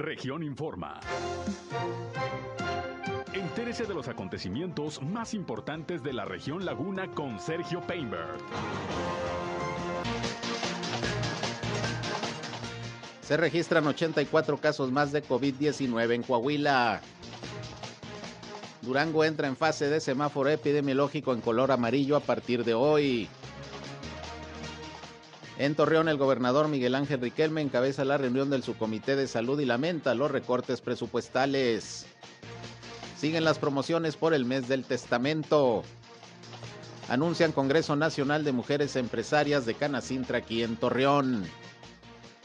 Región Informa. Entérese de los acontecimientos más importantes de la región Laguna con Sergio Painberg. Se registran 84 casos más de COVID-19 en Coahuila. Durango entra en fase de semáforo epidemiológico en color amarillo a partir de hoy. En Torreón, el gobernador Miguel Ángel Riquelme encabeza la reunión del subcomité de salud y lamenta los recortes presupuestales. Siguen las promociones por el mes del testamento. Anuncian Congreso Nacional de Mujeres Empresarias de Canacintra aquí en Torreón.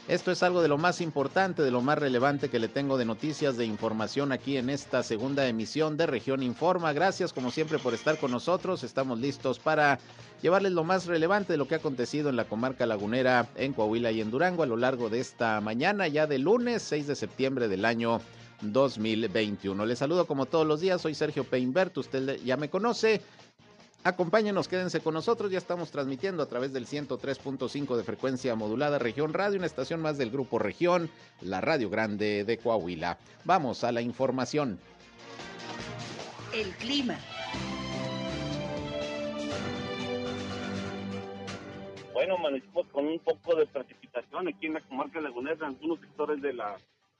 Esto es algo de lo más importante, de lo más relevante que le tengo de noticias, de información aquí en esta segunda emisión de Región Informa. Gracias como siempre por estar con nosotros. Estamos listos para llevarles lo más relevante de lo que ha acontecido en la comarca lagunera, en Coahuila y en Durango a lo largo de esta mañana, ya de lunes 6 de septiembre del año 2021. Les saludo como todos los días, soy Sergio Peinbert, usted ya me conoce. Acompáñenos, quédense con nosotros. Ya estamos transmitiendo a través del 103.5 de frecuencia modulada Región Radio, una estación más del Grupo Región, la Radio Grande de Coahuila. Vamos a la información. El clima. Bueno, amanecimos con un poco de precipitación aquí en la comarca lagunera, en algunos sectores de la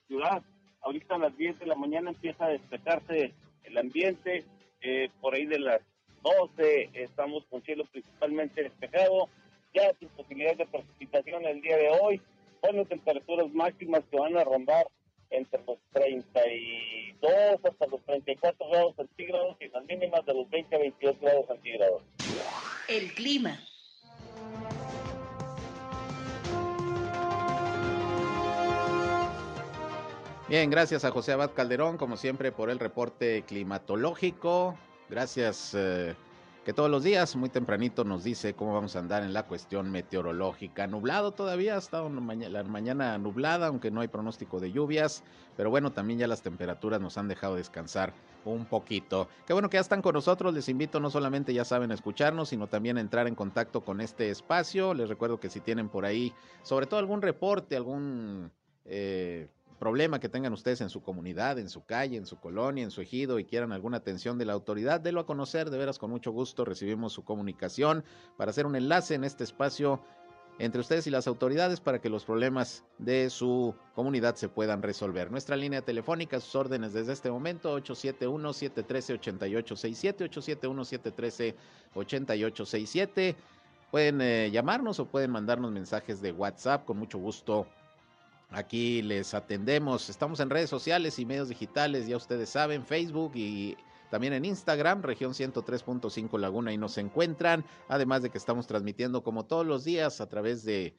ciudad. Ahorita a las 10 de la mañana empieza a despejarse el ambiente, eh, por ahí de las 12, estamos con cielo principalmente despejado, ya sin posibilidad de precipitación el día de hoy, con temperaturas máximas que van a rondar entre los 32 hasta los 34 grados centígrados y las mínimas de los 20 a 22 grados centígrados. El clima. Bien, gracias a José Abad Calderón, como siempre, por el reporte climatológico. Gracias, eh, que todos los días, muy tempranito, nos dice cómo vamos a andar en la cuestión meteorológica. Nublado todavía, ha estado la mañana nublada, aunque no hay pronóstico de lluvias. Pero bueno, también ya las temperaturas nos han dejado descansar un poquito. Qué bueno que ya están con nosotros. Les invito no solamente, ya saben, escucharnos, sino también a entrar en contacto con este espacio. Les recuerdo que si tienen por ahí, sobre todo algún reporte, algún... Eh, problema que tengan ustedes en su comunidad, en su calle, en su colonia, en su ejido y quieran alguna atención de la autoridad, délo a conocer, de veras con mucho gusto recibimos su comunicación para hacer un enlace en este espacio entre ustedes y las autoridades para que los problemas de su comunidad se puedan resolver. Nuestra línea telefónica, sus órdenes desde este momento, 871-713-8867, 871-713-8867. Pueden eh, llamarnos o pueden mandarnos mensajes de WhatsApp, con mucho gusto Aquí les atendemos. Estamos en redes sociales y medios digitales, ya ustedes saben, Facebook y también en Instagram, región 103.5 Laguna, y nos encuentran. Además de que estamos transmitiendo como todos los días a través de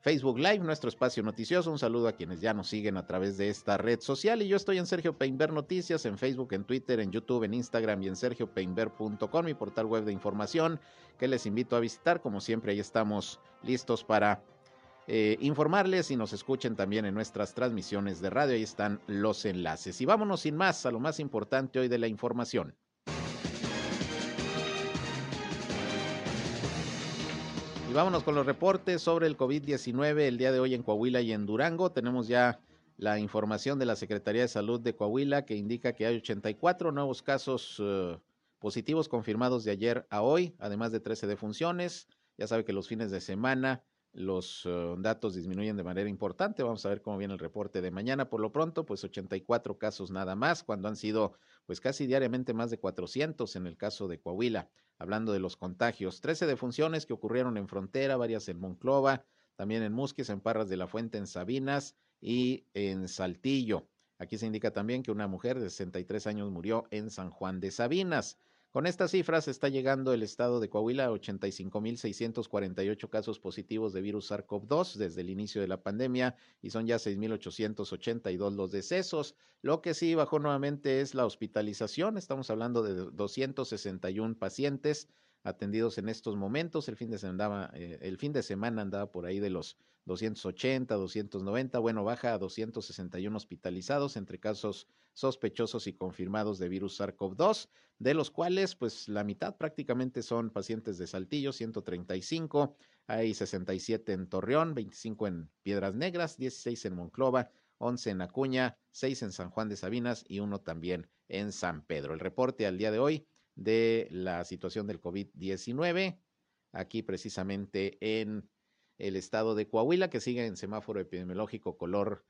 Facebook Live, nuestro espacio noticioso. Un saludo a quienes ya nos siguen a través de esta red social. Y yo estoy en Sergio Peinber Noticias, en Facebook, en Twitter, en YouTube, en Instagram y en sergiopeinber.com, mi portal web de información que les invito a visitar. Como siempre, ahí estamos listos para eh, informarles y nos escuchen también en nuestras transmisiones de radio. Ahí están los enlaces. Y vámonos sin más a lo más importante hoy de la información. Y vámonos con los reportes sobre el COVID-19 el día de hoy en Coahuila y en Durango. Tenemos ya la información de la Secretaría de Salud de Coahuila que indica que hay 84 nuevos casos eh, positivos confirmados de ayer a hoy, además de 13 defunciones. Ya sabe que los fines de semana los eh, datos disminuyen de manera importante. Vamos a ver cómo viene el reporte de mañana. Por lo pronto, pues 84 casos nada más, cuando han sido pues casi diariamente más de 400 en el caso de Coahuila. Hablando de los contagios, 13 defunciones que ocurrieron en frontera, varias en Monclova, también en Musquis, en Parras de la Fuente, en Sabinas y en Saltillo. Aquí se indica también que una mujer de 63 años murió en San Juan de Sabinas. Con estas cifras está llegando el estado de Coahuila a 85.648 casos positivos de virus SARS-CoV-2 desde el inicio de la pandemia y son ya 6.882 los decesos. Lo que sí bajó nuevamente es la hospitalización. Estamos hablando de 261 pacientes atendidos en estos momentos. El fin de semana andaba, eh, el fin de semana andaba por ahí de los 280, 290, bueno, baja a 261 hospitalizados entre casos sospechosos y confirmados de virus SARS-CoV-2, de los cuales pues la mitad prácticamente son pacientes de Saltillo, 135, hay 67 en Torreón, 25 en Piedras Negras, 16 en Monclova, 11 en Acuña, 6 en San Juan de Sabinas y uno también en San Pedro. El reporte al día de hoy de la situación del COVID-19, aquí precisamente en el estado de Coahuila, que sigue en semáforo epidemiológico color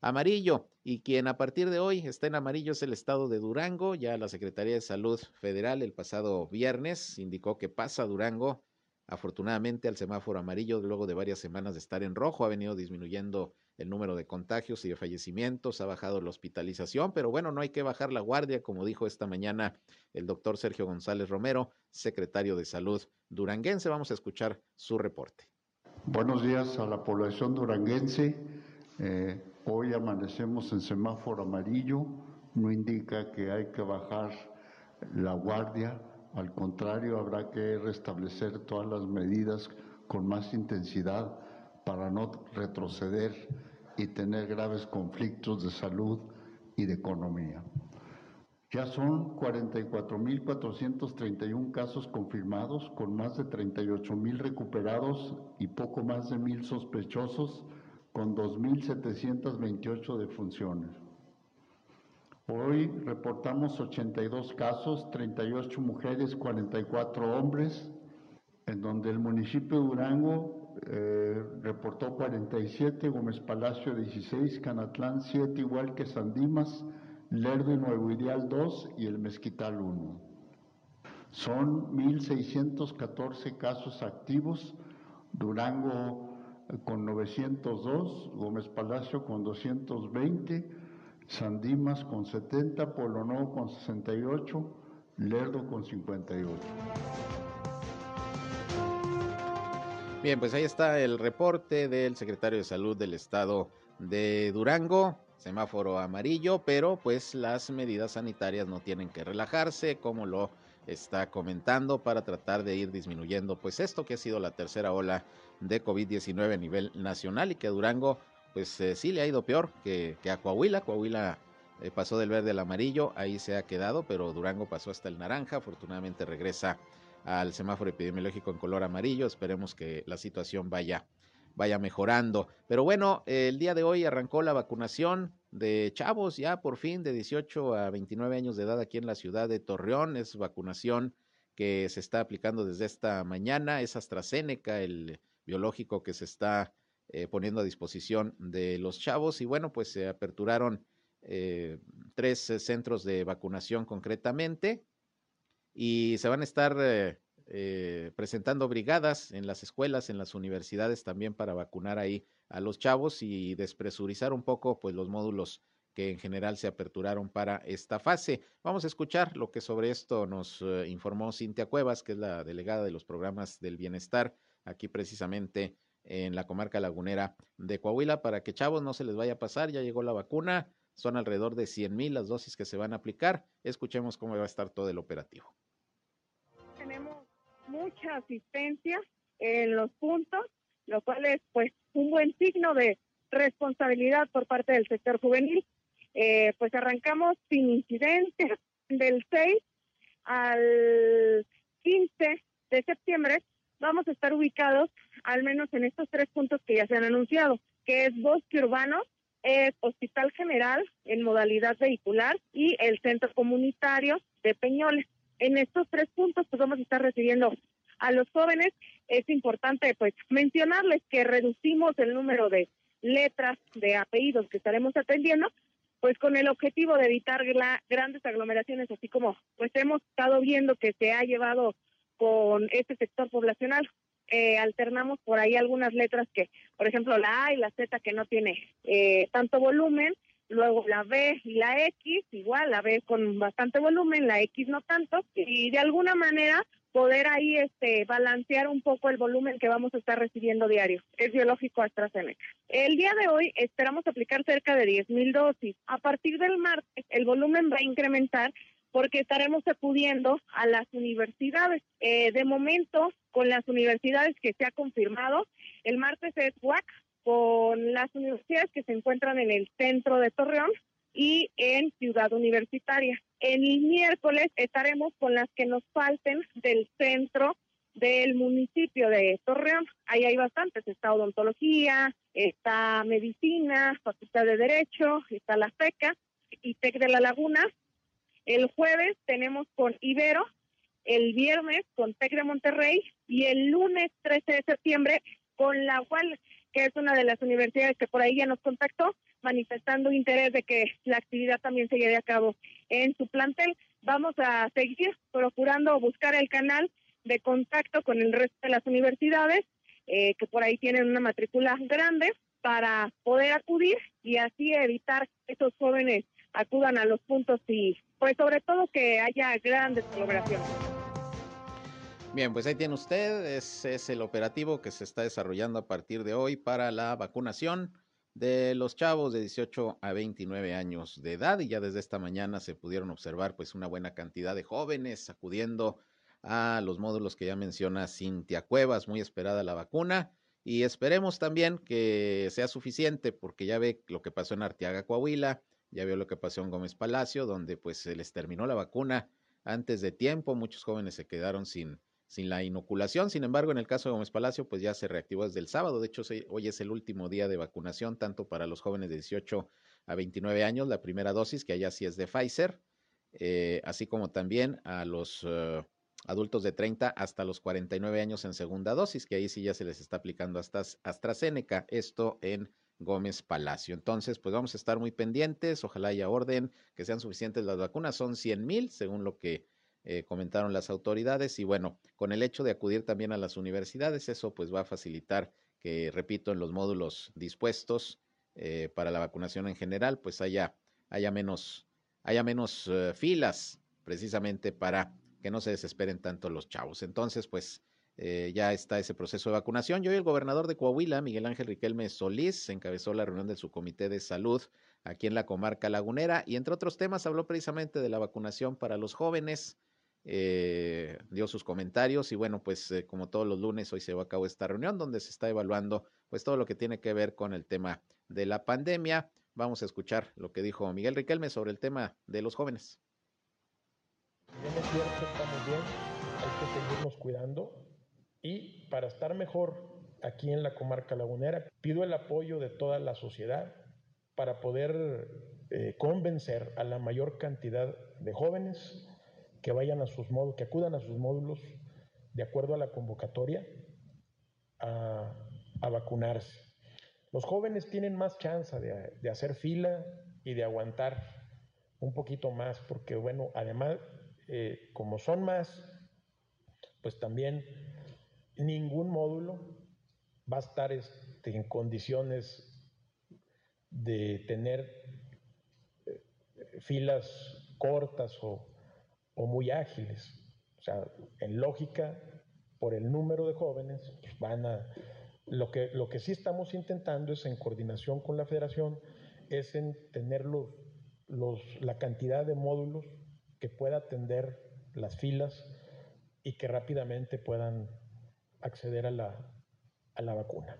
amarillo. Y quien a partir de hoy está en amarillo es el estado de Durango. Ya la Secretaría de Salud Federal el pasado viernes indicó que pasa Durango afortunadamente al semáforo amarillo luego de varias semanas de estar en rojo. Ha venido disminuyendo el número de contagios y de fallecimientos, ha bajado la hospitalización, pero bueno, no hay que bajar la guardia, como dijo esta mañana el doctor Sergio González Romero, secretario de Salud duranguense. Vamos a escuchar su reporte. Buenos días a la población duranguense. Eh, Hoy amanecemos en semáforo amarillo, no indica que hay que bajar la guardia, al contrario, habrá que restablecer todas las medidas con más intensidad para no retroceder y tener graves conflictos de salud y de economía. Ya son 44.431 casos confirmados, con más de 38.000 recuperados y poco más de 1.000 sospechosos con 2.728 defunciones. Hoy reportamos 82 casos, 38 mujeres, 44 hombres, en donde el municipio de Durango eh, reportó 47, Gómez Palacio 16, Canatlán 7, igual que Sandimas, Lerdo y Nuevo Ideal 2 y el Mezquital 1. Son 1.614 casos activos, Durango con 902, Gómez Palacio con 220, Sandimas con 70, Polo Nuevo con 68, Lerdo con 58. Bien, pues ahí está el reporte del secretario de Salud del Estado de Durango, semáforo amarillo, pero pues las medidas sanitarias no tienen que relajarse, como lo está comentando, para tratar de ir disminuyendo pues esto que ha sido la tercera ola de COVID-19 a nivel nacional y que Durango pues eh, sí le ha ido peor que, que a Coahuila. Coahuila eh, pasó del verde al amarillo, ahí se ha quedado, pero Durango pasó hasta el naranja, afortunadamente regresa al semáforo epidemiológico en color amarillo, esperemos que la situación vaya vaya mejorando. Pero bueno, el día de hoy arrancó la vacunación de chavos ya por fin de 18 a 29 años de edad aquí en la ciudad de Torreón. Es vacunación que se está aplicando desde esta mañana. Es AstraZeneca, el biológico que se está eh, poniendo a disposición de los chavos. Y bueno, pues se aperturaron eh, tres eh, centros de vacunación concretamente y se van a estar presentando brigadas en las escuelas, en las universidades también para vacunar ahí a los chavos y despresurizar un poco pues los módulos que en general se aperturaron para esta fase. Vamos a escuchar lo que sobre esto nos informó Cintia Cuevas, que es la delegada de los programas del bienestar aquí precisamente en la comarca lagunera de Coahuila para que chavos no se les vaya a pasar, ya llegó la vacuna, son alrededor de 100 mil las dosis que se van a aplicar. Escuchemos cómo va a estar todo el operativo. Mucha asistencia en los puntos, lo cual es pues un buen signo de responsabilidad por parte del sector juvenil. Eh, pues arrancamos sin incidencia del 6 al 15 de septiembre vamos a estar ubicados al menos en estos tres puntos que ya se han anunciado, que es Bosque Urbano, es Hospital General en modalidad vehicular y el Centro Comunitario de Peñoles. En estos tres puntos pues vamos a estar recibiendo a los jóvenes. Es importante pues mencionarles que reducimos el número de letras de apellidos que estaremos atendiendo, pues con el objetivo de evitar grandes aglomeraciones, así como pues hemos estado viendo que se ha llevado con este sector poblacional. Eh, alternamos por ahí algunas letras que, por ejemplo, la A y la Z que no tiene eh, tanto volumen, luego la B y la X, igual la B con bastante volumen, la X no tanto, y de alguna manera poder ahí este balancear un poco el volumen que vamos a estar recibiendo diario. Es biológico AstraZeneca. El día de hoy esperamos aplicar cerca de 10.000 dosis. A partir del martes el volumen va a incrementar porque estaremos acudiendo a las universidades. Eh, de momento, con las universidades que se ha confirmado, el martes es WAC, con las universidades que se encuentran en el centro de Torreón y en Ciudad Universitaria. El miércoles estaremos con las que nos falten del centro del municipio de Torreón. Ahí hay bastantes, está odontología, está medicina, facultad de derecho, está la FECA y TEC de la Laguna. El jueves tenemos con Ibero, el viernes con TEC de Monterrey y el lunes 13 de septiembre con la UAL, que es una de las universidades que por ahí ya nos contactó, manifestando interés de que la actividad también se lleve a cabo en su plantel. Vamos a seguir procurando buscar el canal de contacto con el resto de las universidades eh, que por ahí tienen una matrícula grande para poder acudir y así evitar que esos jóvenes acudan a los puntos y pues sobre todo que haya grandes colaboraciones. Bien, pues ahí tiene usted, ese es el operativo que se está desarrollando a partir de hoy para la vacunación de los chavos de 18 a 29 años de edad y ya desde esta mañana se pudieron observar pues una buena cantidad de jóvenes acudiendo a los módulos que ya menciona Cintia Cuevas, muy esperada la vacuna. Y esperemos también que sea suficiente, porque ya ve lo que pasó en Arteaga, Coahuila, ya vio lo que pasó en Gómez Palacio, donde pues se les terminó la vacuna antes de tiempo, muchos jóvenes se quedaron sin, sin la inoculación. Sin embargo, en el caso de Gómez Palacio, pues ya se reactivó desde el sábado. De hecho, hoy es el último día de vacunación, tanto para los jóvenes de 18 a 29 años, la primera dosis, que allá sí es de Pfizer, eh, así como también a los eh, adultos de 30 hasta los 49 años en segunda dosis, que ahí sí ya se les está aplicando hasta AstraZeneca, esto en Gómez Palacio. Entonces, pues vamos a estar muy pendientes, ojalá haya orden, que sean suficientes las vacunas, son 100 mil, según lo que eh, comentaron las autoridades, y bueno, con el hecho de acudir también a las universidades, eso pues va a facilitar que, repito, en los módulos dispuestos eh, para la vacunación en general, pues haya, haya menos, haya menos eh, filas precisamente para que no se desesperen tanto los chavos. Entonces, pues ya está ese proceso de vacunación. Y hoy el gobernador de Coahuila, Miguel Ángel Riquelme Solís, encabezó la reunión de su comité de salud aquí en la comarca lagunera y entre otros temas habló precisamente de la vacunación para los jóvenes. Eh, dio sus comentarios y bueno, pues eh, como todos los lunes hoy se va a cabo esta reunión donde se está evaluando pues todo lo que tiene que ver con el tema de la pandemia. Vamos a escuchar lo que dijo Miguel Riquelme sobre el tema de los jóvenes bien es cierto, estamos bien, hay que seguirnos cuidando y para estar mejor aquí en la comarca lagunera, pido el apoyo de toda la sociedad para poder eh, convencer a la mayor cantidad de jóvenes que vayan a sus módulos, que acudan a sus módulos de acuerdo a la convocatoria a, vacunarse. Los jóvenes tienen más chance de, de hacer fila y de aguantar un poquito más, porque bueno, además eh, como son más, pues también ningún módulo va a estar este, en condiciones de tener eh, filas cortas o, muy ágiles. O sea, en lógica, por el número de jóvenes, pues van a... Lo que, lo que sí estamos intentando es, en coordinación con la federación, es en tener los, la cantidad de módulos que pueda atender las filas y que rápidamente puedan acceder a la, a la vacuna.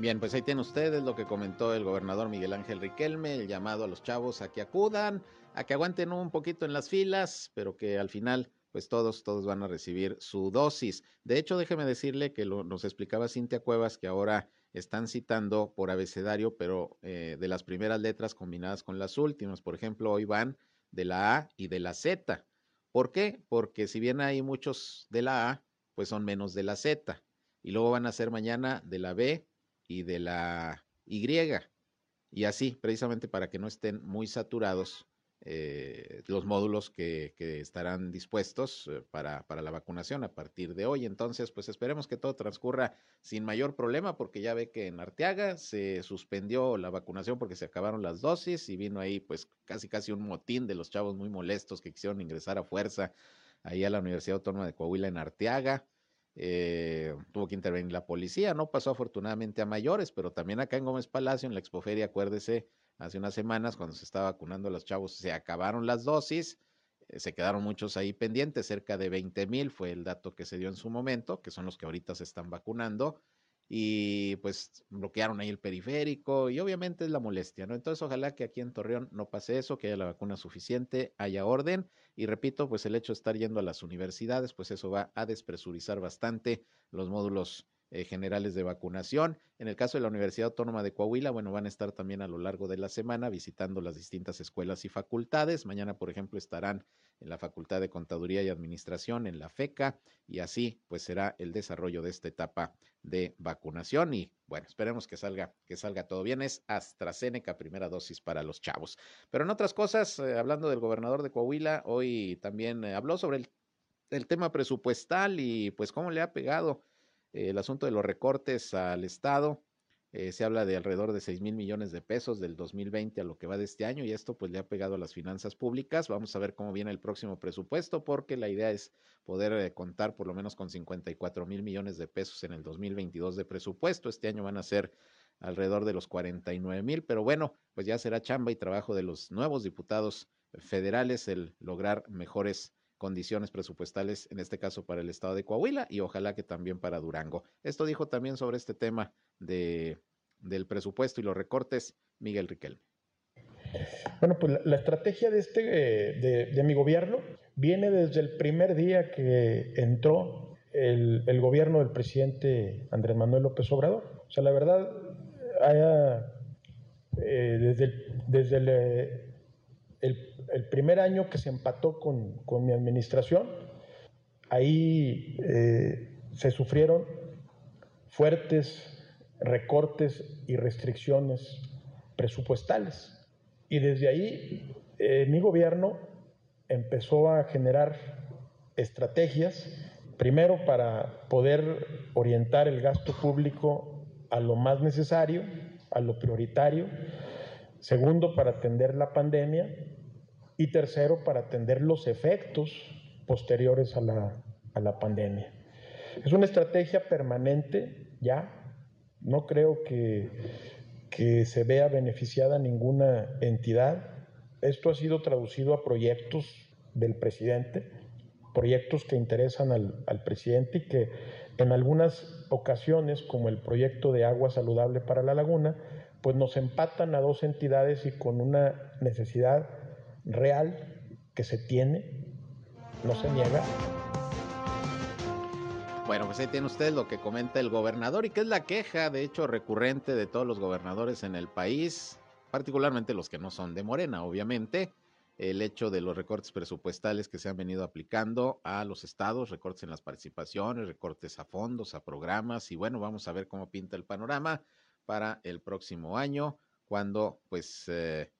Bien, pues ahí tienen ustedes lo que comentó el gobernador Miguel Ángel Riquelme, el llamado a los chavos a que acudan, a que aguanten un poquito en las filas, pero que al final, pues todos, todos van a recibir su dosis. De hecho, déjeme decirle que lo, nos explicaba Cintia Cuevas que ahora están citando por abecedario, pero eh, de las primeras letras combinadas con las últimas. Por ejemplo, hoy van de la A y de la Z. ¿Por qué? Porque si bien hay muchos de la A, pues son menos de la Z. Y luego van a ser mañana de la B y de la Y. Y así, precisamente para que no estén muy saturados eh, los módulos que, estarán dispuestos eh, para, para, la vacunación a partir de hoy. Entonces, pues esperemos que todo transcurra sin mayor problema, porque ya ve que en Arteaga se suspendió la vacunación porque se acabaron las dosis y vino ahí pues casi casi un motín de los chavos muy molestos que quisieron ingresar a fuerza ahí a la Universidad Autónoma de Coahuila en Arteaga. Eh, tuvo que intervenir la policía, no pasó afortunadamente a mayores, pero también acá en Gómez Palacio, en la expoferia, acuérdese, hace unas semanas cuando se estaba vacunando a los chavos, se acabaron las dosis, eh, se quedaron muchos ahí pendientes, cerca de 20 mil fue el dato que se dio en su momento, que son los que ahorita se están vacunando. Y pues bloquearon ahí el periférico y obviamente es la molestia, ¿no? Entonces ojalá que aquí en Torreón no pase eso, que haya la vacuna suficiente, haya orden y repito, pues el hecho de estar yendo a las universidades, pues eso va a despresurizar bastante los módulos eh, generales de vacunación. En el caso de la Universidad Autónoma de Coahuila, bueno, van a estar también a lo largo de la semana visitando las distintas escuelas y facultades. Mañana, por ejemplo, estarán en la Facultad de Contaduría y Administración, en la FECA, y así pues será el desarrollo de esta etapa de vacunación. Y bueno, esperemos que salga, que salga todo bien. Es AstraZeneca, primera dosis para los chavos. Pero en otras cosas, eh, hablando del gobernador de Coahuila, hoy también eh, habló sobre el, el tema presupuestal y pues cómo le ha pegado el asunto de los recortes al Estado. Eh, se habla de alrededor de 6 mil millones de pesos del 2020 a lo que va de este año y esto pues le ha pegado a las finanzas públicas. Vamos a ver cómo viene el próximo presupuesto porque la idea es poder eh, contar por lo menos con 54 mil millones de pesos en el 2022 de presupuesto. Este año van a ser alrededor de los 49 mil, pero bueno, pues ya será chamba y trabajo de los nuevos diputados federales el lograr mejores condiciones presupuestales, en este caso para el estado de Coahuila y ojalá que también para Durango. Esto dijo también sobre este tema de, del presupuesto y los recortes Miguel Riquelme. Bueno, pues la, estrategia de, este, de, de, mi gobierno viene desde el primer día que entró el, el, gobierno del presidente Andrés Manuel López Obrador. O sea, la verdad, haya, eh, desde, el, desde el, el primer año que se empató con, mi administración, ahí eh, se sufrieron fuertes recortes y restricciones presupuestales. Y desde ahí eh, mi gobierno empezó a generar estrategias, primero para poder orientar el gasto público a lo más necesario, a lo prioritario, segundo para atender la pandemia y tercero, para atender los efectos posteriores a la, a la pandemia. Es una estrategia permanente ya, no creo que, que se vea beneficiada ninguna entidad. Esto ha sido traducido a proyectos del presidente, proyectos que interesan al, al, presidente y que en algunas ocasiones, como el proyecto de agua saludable para la laguna, pues nos empatan a dos entidades y con una necesidad real que se tiene, no se niega. Bueno, pues ahí tiene usted lo que comenta el gobernador y que es la queja, de hecho, recurrente de todos los gobernadores en el país, particularmente los que no son de Morena, obviamente, el hecho de los recortes presupuestales que se han venido aplicando a los estados, recortes en las participaciones, recortes a fondos, a programas, y bueno, vamos a ver cómo pinta el panorama para el próximo año, cuando pues eh,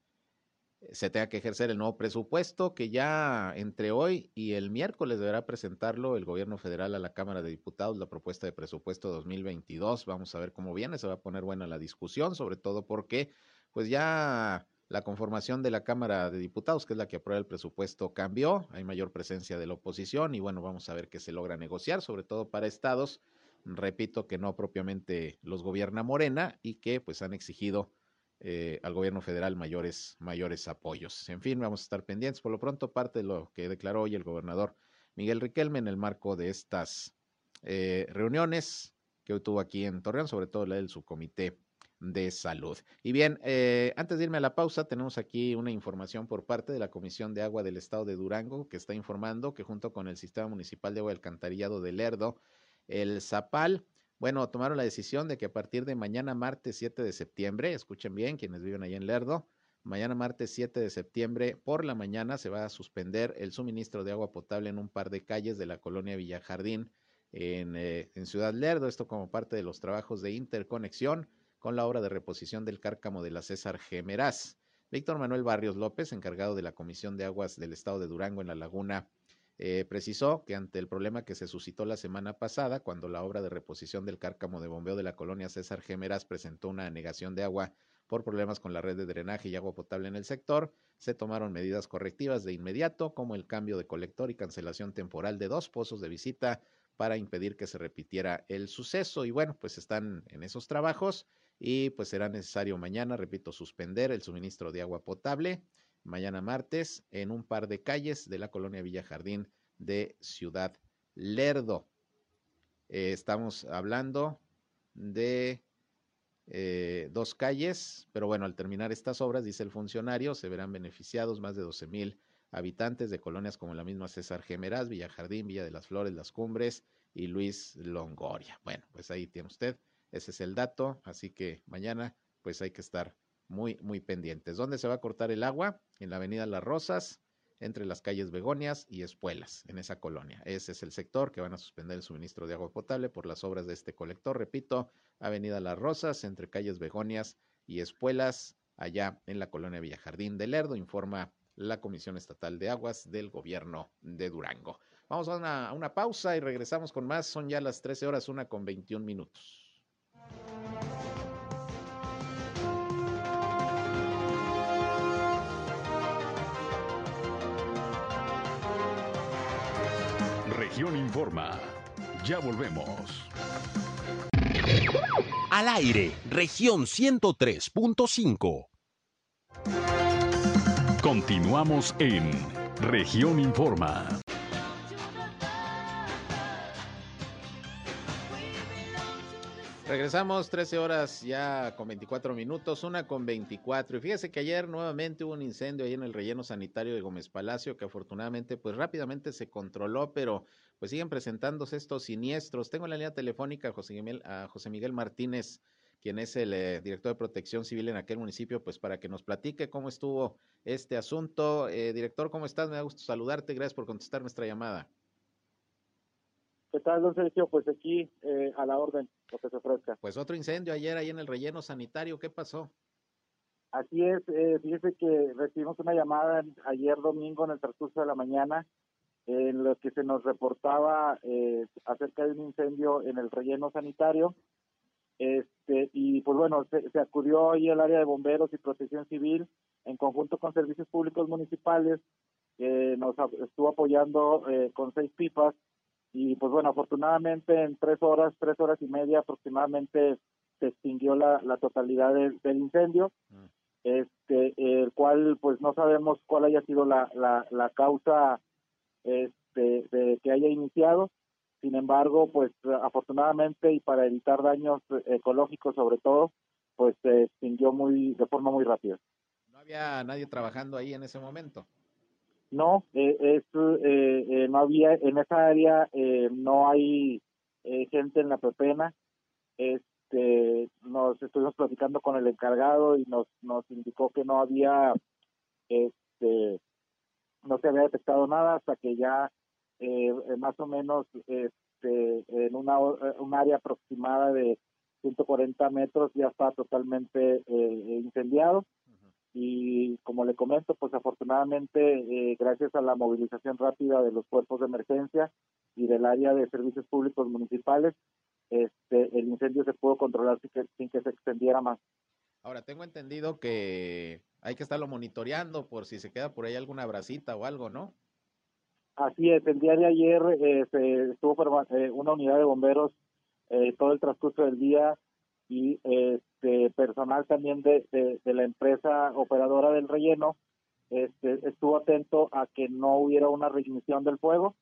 se tenga que ejercer el nuevo presupuesto que ya entre hoy y el miércoles deberá presentarlo el gobierno federal a la Cámara de Diputados, la propuesta de presupuesto 2022. Vamos a ver cómo viene, se va a poner buena la discusión, sobre todo porque pues ya la conformación de la Cámara de Diputados, que es la que aprueba el presupuesto, cambió, hay mayor presencia de la oposición y bueno, vamos a ver qué se logra negociar, sobre todo para estados, repito que no propiamente los gobierna Morena y que pues han exigido eh, al gobierno federal mayores, mayores apoyos. En fin, vamos a estar pendientes. Por lo pronto, parte de lo que declaró hoy el gobernador Miguel Riquelme en el marco de estas eh, reuniones que tuvo aquí en Torreón, sobre todo la del subcomité de salud. Y bien, eh, antes de irme a la pausa, tenemos aquí una información por parte de la Comisión de Agua del Estado de Durango, que está informando que junto con el Sistema Municipal de Agua Alcantarillado de Lerdo, el Zapal, bueno, tomaron la decisión de que a partir de mañana martes 7 de septiembre, escuchen bien quienes viven ahí en Lerdo, mañana martes 7 de septiembre por la mañana se va a suspender el suministro de agua potable en un par de calles de la colonia Villajardín en, eh, en Ciudad Lerdo, esto como parte de los trabajos de interconexión con la obra de reposición del cárcamo de la César Gemeraz. Víctor Manuel Barrios López, encargado de la Comisión de Aguas del Estado de Durango en la Laguna eh, precisó que ante el problema que se suscitó la semana pasada, cuando la obra de reposición del cárcamo de bombeo de la colonia César Gemeras presentó una negación de agua por problemas con la red de drenaje y agua potable en el sector, se tomaron medidas correctivas de inmediato, como el cambio de colector y cancelación temporal de dos pozos de visita para impedir que se repitiera el suceso. Y bueno, pues están en esos trabajos y pues será necesario mañana, repito, suspender el suministro de agua potable mañana martes en un par de calles de la colonia Villa Jardín de Ciudad Lerdo. Eh, estamos hablando de eh, dos calles, pero bueno, al terminar estas obras, dice el funcionario, se verán beneficiados más de 12 mil habitantes de colonias como la misma César Gemeraz, Villa Jardín, Villa de las Flores, Las Cumbres y Luis Longoria. Bueno, pues ahí tiene usted, ese es el dato, así que mañana pues hay que estar muy, muy pendientes. ¿Dónde se va a cortar el agua? En la avenida Las Rosas, entre las calles Begonias y Espuelas, en esa colonia. Ese es el sector que van a suspender el suministro de agua potable por las obras de este colector. Repito, Avenida Las Rosas, entre calles Begonias y Espuelas, allá en la colonia Villajardín de Lerdo, informa la Comisión Estatal de Aguas del Gobierno de Durango. Vamos a una, a una pausa y regresamos con más. Son ya las 13 horas, una con 21 minutos. Región Informa. Ya volvemos. Al aire, región 103.5. Continuamos en región Informa. Regresamos 13 horas ya con 24 minutos, una con 24. Y fíjese que ayer nuevamente hubo un incendio ahí en el relleno sanitario de Gómez Palacio que afortunadamente pues rápidamente se controló, pero pues siguen presentándose estos siniestros. Tengo en la línea telefónica a José Miguel, a José Miguel Martínez, quien es el eh, director de protección civil en aquel municipio, pues para que nos platique cómo estuvo este asunto. Eh, director, ¿cómo estás? Me da gusto saludarte. Gracias por contestar nuestra llamada. ¿Qué tal, don Sergio? Pues aquí eh, a la orden, lo que se ofrezca. Pues otro incendio ayer ahí en el relleno sanitario, ¿qué pasó? Así es, eh, fíjese que recibimos una llamada ayer domingo en el transcurso de la mañana en lo que se nos reportaba eh, acerca de un incendio en el relleno sanitario. Este, y pues bueno, se, se acudió ahí el área de bomberos y protección civil en conjunto con servicios públicos municipales, nos estuvo apoyando eh, con seis pipas y pues bueno, afortunadamente en tres horas, tres horas y media aproximadamente se extinguió la, la totalidad del incendio, mm. este, el cual pues no sabemos cuál haya sido la, la, la causa este, de que haya iniciado. Sin embargo, pues afortunadamente y para evitar daños ecológicos sobre todo, pues se extinguió muy de forma muy rápida. No había nadie trabajando ahí en ese momento. No, eh, es, eh, eh, no había, en esa área eh, no hay eh, gente en la pepena. Este, nos estuvimos platicando con el encargado y nos, nos indicó que no había, este, no se había detectado nada hasta que ya eh, más o menos este, en una, un área aproximada de 140 metros ya está totalmente incendiado y como le comento, pues afortunadamente, eh, gracias a la movilización rápida de los cuerpos de emergencia y del área de servicios públicos municipales, este, el incendio se pudo controlar sin que, sin que se extendiera más. Ahora, tengo entendido que hay que estarlo monitoreando por si se queda por ahí alguna bracita o algo, ¿no? Así es, el día de ayer eh, se estuvo eh, una unidad de bomberos eh, todo el transcurso del día y este personal también de, de, la empresa operadora del relleno este, estuvo atento a que no hubiera una reignición del fuego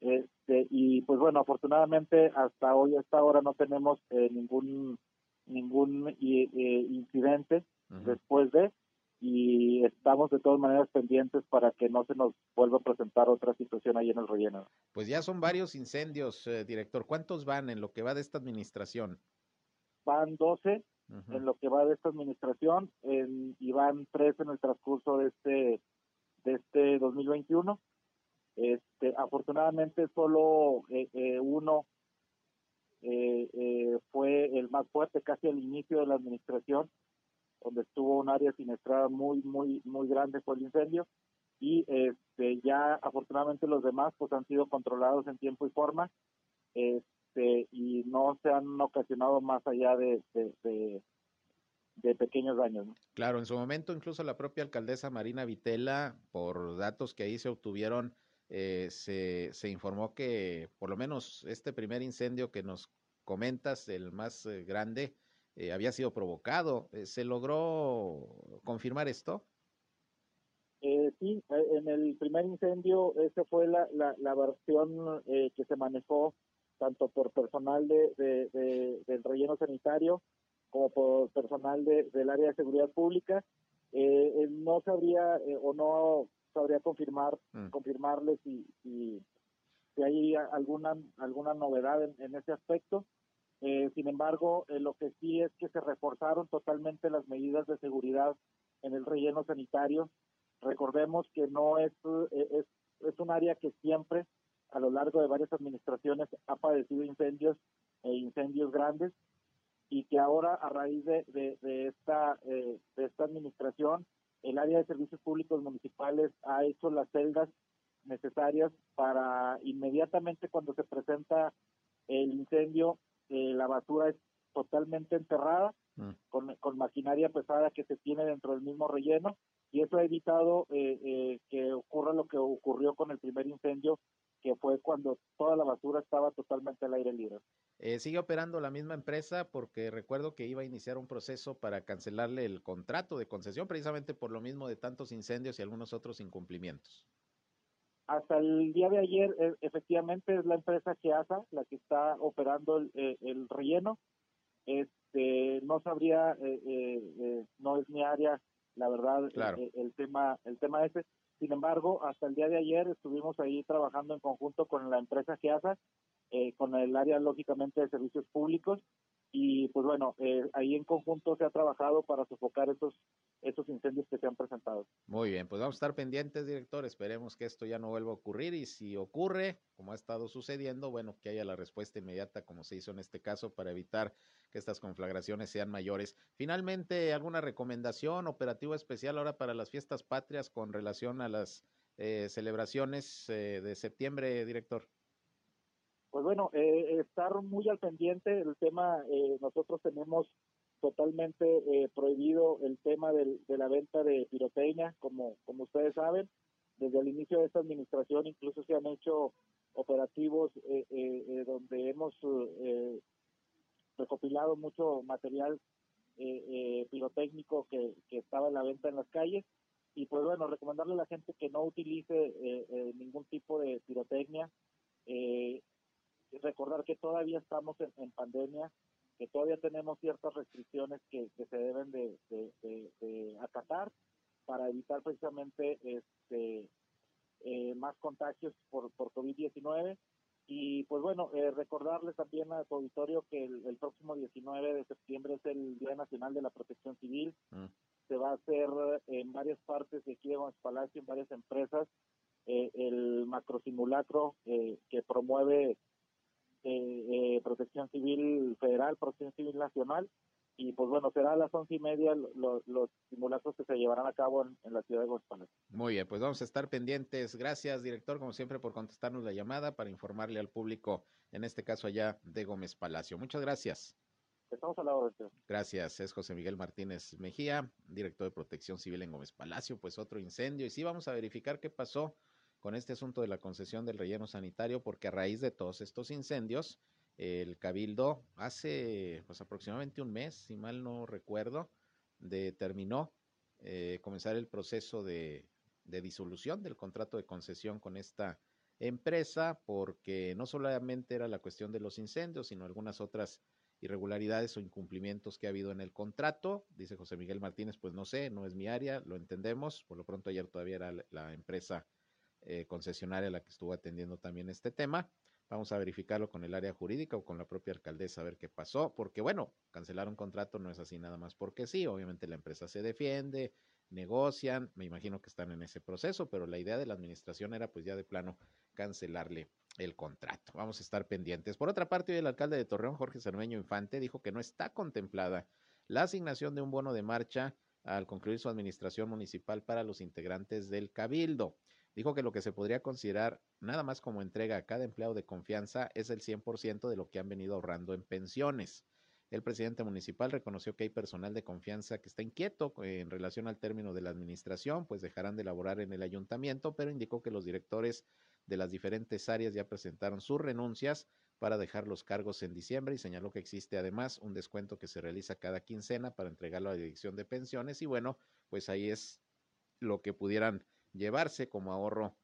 este, y pues bueno afortunadamente hasta hoy hasta ahora no tenemos eh, ningún ningún eh, incidente después de y estamos de todas maneras pendientes para que no se nos vuelva a presentar otra situación ahí en el relleno. Pues ya son varios incendios, eh, director. ¿Cuántos van en lo que va de esta administración? van 12 en lo que va de esta administración y van 3 en el transcurso de este de este 2021. Este, afortunadamente solo eh, eh, uno eh, fue el más fuerte casi al inicio de la administración, donde estuvo un área siniestrada muy muy muy grande fue el incendio y este, ya afortunadamente los demás pues han sido controlados en tiempo y forma. Este, y no se han ocasionado más allá de, de, pequeños daños. Claro, en su momento incluso la propia alcaldesa Marina Vitela, por datos que ahí se obtuvieron, eh, se, se informó que por lo menos este primer incendio que nos comentas, el más eh, grande, eh, había sido provocado. ¿Se logró confirmar esto? sí, en el primer incendio, esa fue la, la, la versión que se manejó tanto por personal de, del relleno sanitario como por personal del área de seguridad pública. Eh, no sabría o no sabría confirmar mm. confirmarles si, si, hay alguna alguna novedad en, ese aspecto. sin embargo, lo que sí es que se reforzaron totalmente las medidas de seguridad en el relleno sanitario. Recordemos que no es, es, es un área que siempre a lo largo de varias administraciones ha padecido incendios e incendios grandes y que ahora a raíz de, de, esta eh, de esta administración el área de servicios públicos municipales ha hecho las celdas necesarias para inmediatamente cuando se presenta el incendio eh, la basura es totalmente enterrada mm. con, con, maquinaria pesada que se tiene dentro del mismo relleno y eso ha evitado eh, que ocurra lo que ocurrió con el primer incendio que fue cuando toda la basura estaba totalmente al aire libre. Eh, ¿Sigue operando la misma empresa? Porque recuerdo que iba a iniciar un proceso para cancelarle el contrato de concesión, precisamente por lo mismo de tantos incendios y algunos otros incumplimientos. Hasta el día de ayer, e, efectivamente, es la empresa Geasa la que está operando el, eh, relleno. Este, no sabría, eh, no es mi área, la verdad, el, tema, el tema ese sin embargo, hasta el día de ayer estuvimos ahí trabajando en conjunto con la empresa GEASA, eh, con el área lógicamente de servicios públicos y pues bueno, eh, ahí en conjunto se ha trabajado para sofocar esos, esos incendios que se han presentado. Muy bien, pues vamos a estar pendientes, director, esperemos que esto ya no vuelva a ocurrir y si ocurre, como ha estado sucediendo, bueno, que haya la respuesta inmediata como se hizo en este caso para evitar que estas conflagraciones sean mayores. Finalmente, ¿alguna recomendación operativo especial ahora para las fiestas patrias con relación a las eh, celebraciones eh, de septiembre, director? Pues bueno, eh, estar muy al pendiente del tema, eh, nosotros tenemos totalmente eh, prohibido el tema de la venta de pirotecnia, como, como ustedes saben. Desde el inicio de esta administración incluso se han hecho operativos donde hemos recopilado mucho material pirotécnico que, que estaba en la venta en las calles. Y pues bueno, recomendarle a la gente que no utilice ningún tipo de pirotecnia. Eh, recordar que todavía estamos en, pandemia, que todavía tenemos ciertas restricciones que, se deben de, acatar para evitar precisamente este eh, más contagios por, por COVID-19. Y pues bueno, eh, recordarles también a tu auditorio que el, próximo 19 de septiembre es el Día Nacional de la Protección Civil. Mm. Se va a hacer en varias partes de aquí de Palacio, en varias empresas, eh, el macrosimulacro eh, que promueve eh, Protección Civil Federal, Protección Civil Nacional, y pues bueno, será a las once y media los simulacros que se llevarán a cabo en, la ciudad de Gómez Muy bien, pues vamos a estar pendientes. Gracias, director, como siempre, por contestarnos la llamada para informarle al público, en este caso allá de Gómez Palacio. Muchas gracias. Estamos al lado de Gracias, es José Miguel Martínez Mejía, director de Protección Civil en Gómez Palacio. Pues otro incendio, y sí vamos a verificar qué pasó con este asunto de la concesión del relleno sanitario, porque a raíz de todos estos incendios, el Cabildo hace pues aproximadamente un mes, si mal no recuerdo, determinó eh, comenzar el proceso de, de, disolución del contrato de concesión con esta empresa, porque no solamente era la cuestión de los incendios, sino algunas otras irregularidades o incumplimientos que ha habido en el contrato. Dice José Miguel Martínez, pues no sé, no es mi área, lo entendemos. Por lo pronto ayer todavía era la empresa eh, concesionaria la que estuvo atendiendo también este tema. Vamos a verificarlo con el área jurídica o con la propia alcaldesa a ver qué pasó, porque bueno, cancelar un contrato no es así nada más porque sí, obviamente la empresa se defiende, negocian, me imagino que están en ese proceso, pero la idea de la administración era pues ya de plano cancelarle el contrato. Vamos a estar pendientes. Por otra parte, el alcalde de Torreón, Jorge Cermeño Infante, dijo que no está contemplada la asignación de un bono de marcha al concluir su administración municipal para los integrantes del cabildo. Dijo que lo que se podría considerar nada más como entrega a cada empleado de confianza es el 100% de lo que han venido ahorrando en pensiones. El presidente municipal reconoció que hay personal de confianza que está inquieto en relación al término de la administración, pues dejarán de laborar en el ayuntamiento, pero indicó que los directores de las diferentes áreas ya presentaron sus renuncias para dejar los cargos en diciembre y señaló que existe además un descuento que se realiza cada quincena para entregarlo a la dirección de pensiones y bueno, pues ahí es lo que pudieran llevarse como ahorro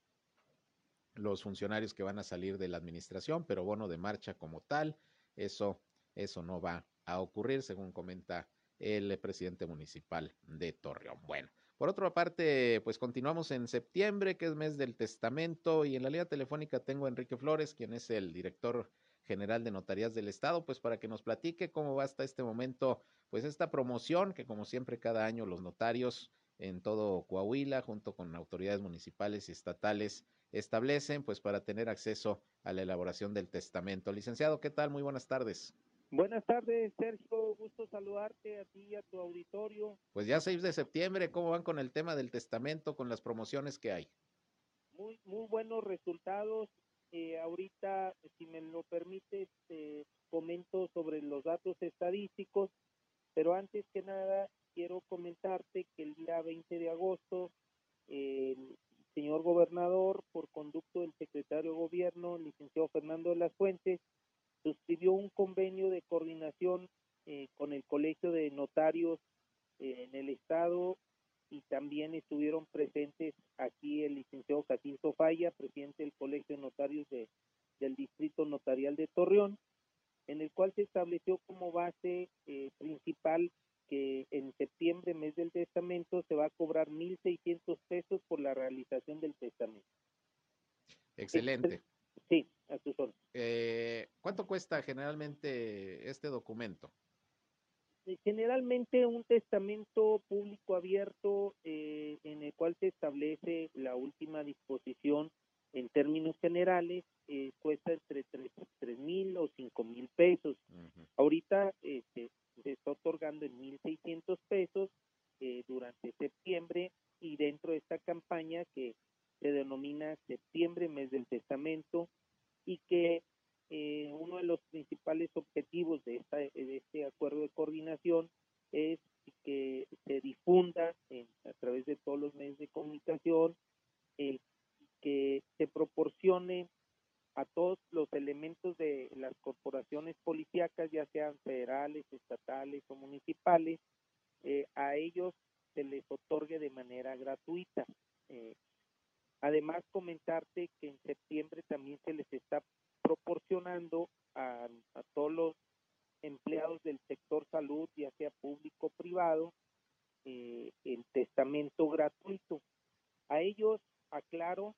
los funcionarios que van a salir de la administración, pero bono de marcha como tal, eso, eso no va a ocurrir, según comenta el presidente municipal de Torreón. Bueno, por otra parte, pues continuamos en septiembre, que es mes del testamento, y en la línea telefónica tengo a Enrique Flores, quien es el director general de notarías del estado, pues para que nos platique cómo va hasta este momento, pues esta promoción que como siempre cada año los notarios en todo Coahuila, junto con autoridades municipales y estatales, establecen, pues para tener acceso a la elaboración del testamento. Licenciado, ¿qué tal? Muy buenas tardes. Buenas tardes, Sergio. Gusto saludarte a ti y a tu auditorio. Pues ya 6 de septiembre, ¿cómo van con el tema del testamento, con las promociones que hay? Muy, muy buenos resultados. Eh, ahorita, si me lo permites, eh, comento sobre los datos estadísticos, pero antes que nada quiero comentarte que el día 20 de agosto el señor gobernador, por conducto del secretario de gobierno, licenciado Fernando de las Fuentes, suscribió un convenio de coordinación eh, con el Colegio de Notarios eh, en el Estado y también estuvieron presentes aquí el licenciado Jacinto Falla, presidente del Colegio de Notarios de, del Distrito Notarial de Torreón, en el cual se estableció como base eh, principal que en septiembre, mes del testamento, se va a cobrar 1.600 pesos por la realización del testamento. Excelente. Sí, a tu zona. Eh, ¿Cuánto cuesta generalmente este documento? Eh, generalmente un testamento público abierto eh, en el cual se establece la última disposición en términos generales eh, cuesta entre tres mil o cinco mil pesos. Ahorita este, se está otorgando en mil seiscientos pesos eh, durante septiembre y dentro de esta campaña que se denomina septiembre mes del testamento y que eh, uno de los principales objetivos de, esta, este acuerdo de coordinación es que se difunda a través de todos los medios de comunicación el que se proporcione a todos los elementos de las corporaciones policíacas, ya sean federales, estatales o municipales, eh, a ellos se les otorgue de manera gratuita. Eh, además, comentarte que en septiembre también se les está proporcionando a, a todos los empleados del sector salud, ya sea público o privado, eh, el testamento gratuito. A ellos, aclaro,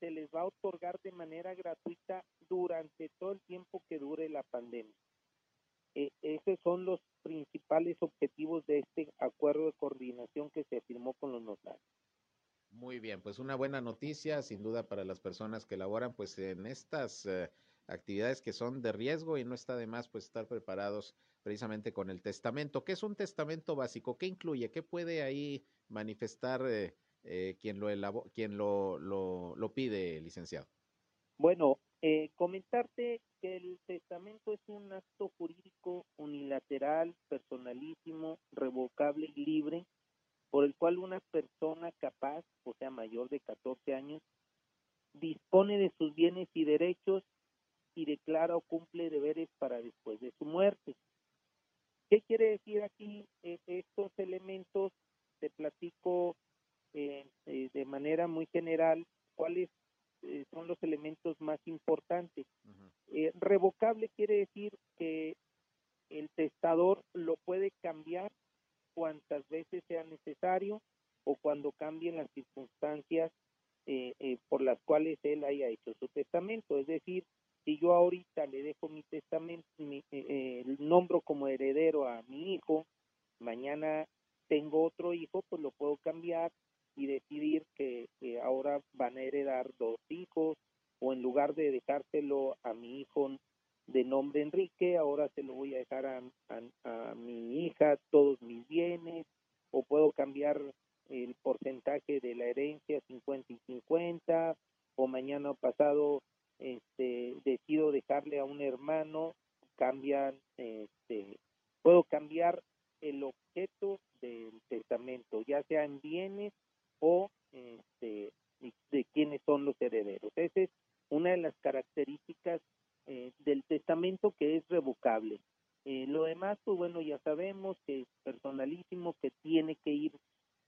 se les va a otorgar de manera gratuita durante todo el tiempo que dure la pandemia. Eh, esos son los principales objetivos de este acuerdo de coordinación que se firmó con los notarios. Muy bien, pues una buena noticia, sin duda, para las personas que laboran pues en estas eh, actividades que son de riesgo y no está de más pues estar preparados precisamente con el testamento. ¿Qué es un testamento básico? ¿Qué incluye? ¿Qué puede ahí manifestar eh, eh, quien, lo, quien lo, lo, pide, licenciado? Bueno, eh, comentarte que el testamento es un acto jurídico unilateral, personalísimo, revocable y libre, por el cual una persona capaz, o sea, mayor de 14 años, dispone de sus bienes y derechos y declara o cumple deberes para después de su muerte. ¿Qué quiere decir aquí eh, estos elementos? Te platico eh, eh, de manera muy general cuáles eh, son los elementos más importantes. revocable quiere decir que el testador lo puede cambiar cuantas veces sea necesario o cuando cambien las circunstancias por las cuales él haya hecho su testamento. Es decir, si yo ahorita le dejo mi testamento, mi, nombro como heredero a mi hijo, mañana tengo otro hijo, pues lo puedo cambiar y decidir que, ahora van a heredar dos hijos o en lugar de dejárselo a mi hijo de nombre Enrique, ahora se lo voy a dejar a, a, mi hija todos mis bienes o puedo cambiar el porcentaje de la herencia 50 y 50 o mañana pasado este decido dejarle a un hermano cambian este puedo cambiar el objeto del testamento ya sea en bienes o este, de quiénes son los herederos. Esa es una de las características eh, del testamento que es revocable. Eh, lo demás, pues bueno, ya sabemos que es personalísimo, que tiene que ir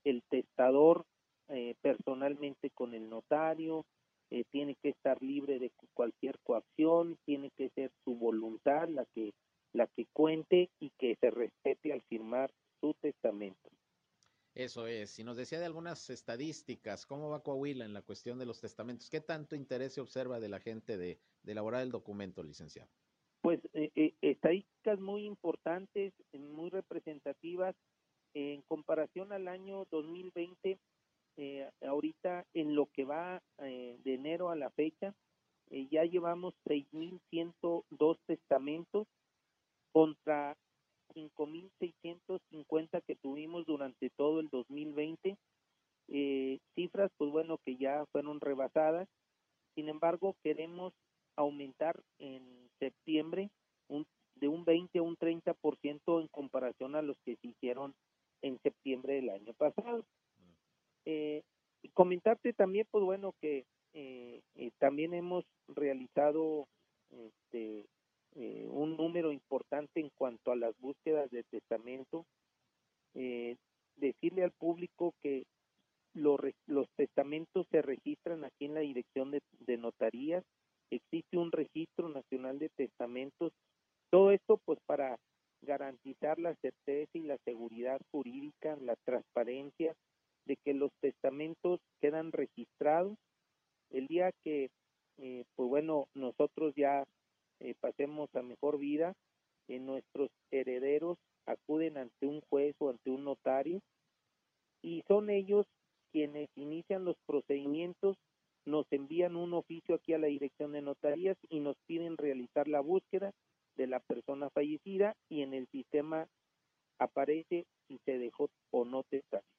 el testador eh, personalmente con el notario, eh, tiene que estar libre de cualquier coacción, tiene que ser su voluntad la que la que cuente y que se respete al firmar su testamento. Eso es. Si nos decía de algunas estadísticas, ¿cómo va Coahuila en la cuestión de los testamentos? ¿Qué tanto interés se observa de la gente de, elaborar el documento, licenciado? Pues eh, eh, estadísticas muy importantes, muy representativas en comparación al año 2020. Eh, ahorita en lo que va de enero a la fecha, ya llevamos 6.102 testamentos contra 5.650 que tuvimos durante todo el 2020. Eh, cifras, pues bueno, que ya fueron rebasadas. Sin embargo, queremos aumentar en septiembre un, de un 20 a un 30% en comparación a los que se hicieron en septiembre del año pasado. Eh, comentarte también, pues bueno, que eh, eh también hemos realizado este, eh, un número importante en cuanto a las búsquedas de testamento. Eh, decirle al público que los, testamentos se registran aquí en la dirección de, de notarías. Existe un registro nacional de testamentos. Todo esto pues para garantizar la certeza y la seguridad jurídica, la transparencia de que los testamentos quedan registrados. El día que, eh, pues bueno, nosotros ya eh, pasemos a mejor vida, eh, nuestros herederos acuden ante un juez o ante un notario y son ellos quienes inician los procedimientos, nos envían un oficio aquí a la dirección de notarías y nos piden realizar la búsqueda de la persona fallecida y en el sistema aparece si se dejó o no testamento.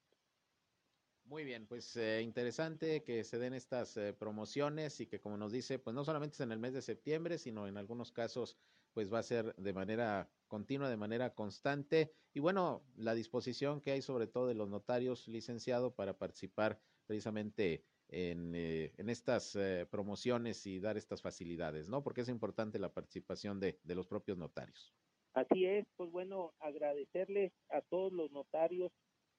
Muy bien, pues eh, interesante que se den estas eh, promociones y que como nos dice, pues no solamente es en el mes de septiembre, sino en algunos casos pues va a ser de manera continua, de manera constante. Y bueno, la disposición que hay sobre todo de los notarios licenciados para participar precisamente en, eh, estas promociones y dar estas facilidades, ¿no? Porque es importante la participación de, de los propios notarios. Así es, pues bueno, agradecerles a todos los notarios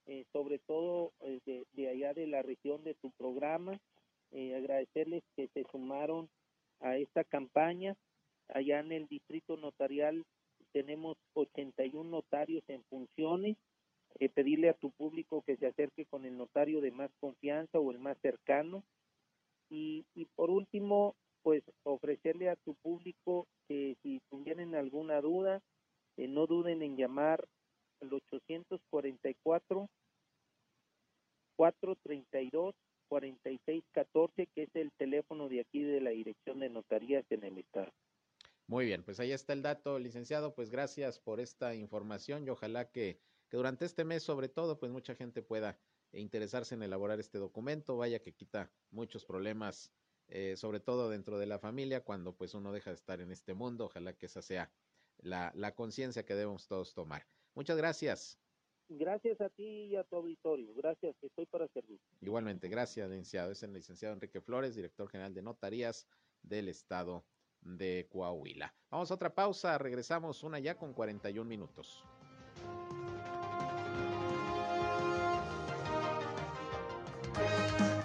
eh, sobre todo eh, de, allá de la región de tu programa. Eh, agradecerles que se sumaron a esta campaña. Allá en el distrito notarial tenemos 81 notarios en funciones. pedirle a tu público que se acerque con el notario de más confianza o el más cercano. Y, y por último, pues ofrecerle a tu público que si tuvieran alguna duda, no duden en llamar al 844 432 4614, que es el teléfono de aquí de la Dirección de Notarías en el Estado. Muy bien, pues ahí está el dato, licenciado. Pues gracias por esta información y ojalá que, durante este mes, sobre todo, pues mucha gente pueda interesarse en elaborar este documento. Vaya que quita muchos problemas, eh, sobre todo dentro de la familia, cuando pues uno deja de estar en este mundo. Ojalá que esa sea la, la conciencia que debemos todos tomar. Muchas gracias. Gracias a ti y a tu auditorio. Gracias, estoy para servir. Igualmente, gracias, licenciado. Es el licenciado Enrique Flores, director general de Notarías del Estado de Coahuila. Vamos a otra pausa, regresamos una ya con 41 minutos.